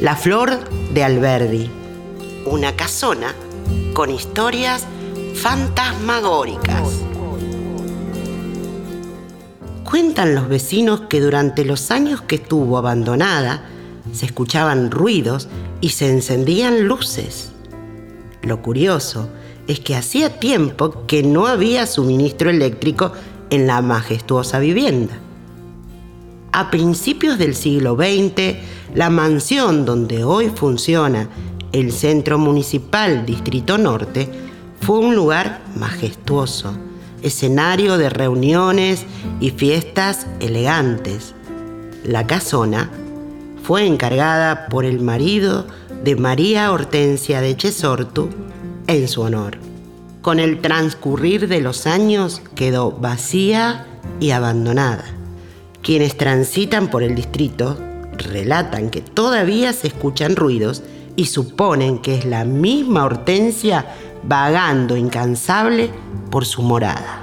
La Flor de Alberdi, una casona con historias fantasmagóricas. Cuentan los vecinos que durante los años que estuvo abandonada se escuchaban ruidos y se encendían luces. Lo curioso es que hacía tiempo que no había suministro eléctrico en la majestuosa vivienda. A principios del siglo XX, la mansión donde hoy funciona el Centro Municipal Distrito Norte fue un lugar majestuoso, escenario de reuniones y fiestas elegantes. La casona fue encargada por el marido de María Hortensia de Chesortu en su honor. Con el transcurrir de los años quedó vacía y abandonada. Quienes transitan por el distrito relatan que todavía se escuchan ruidos y suponen que es la misma Hortensia vagando incansable por su morada.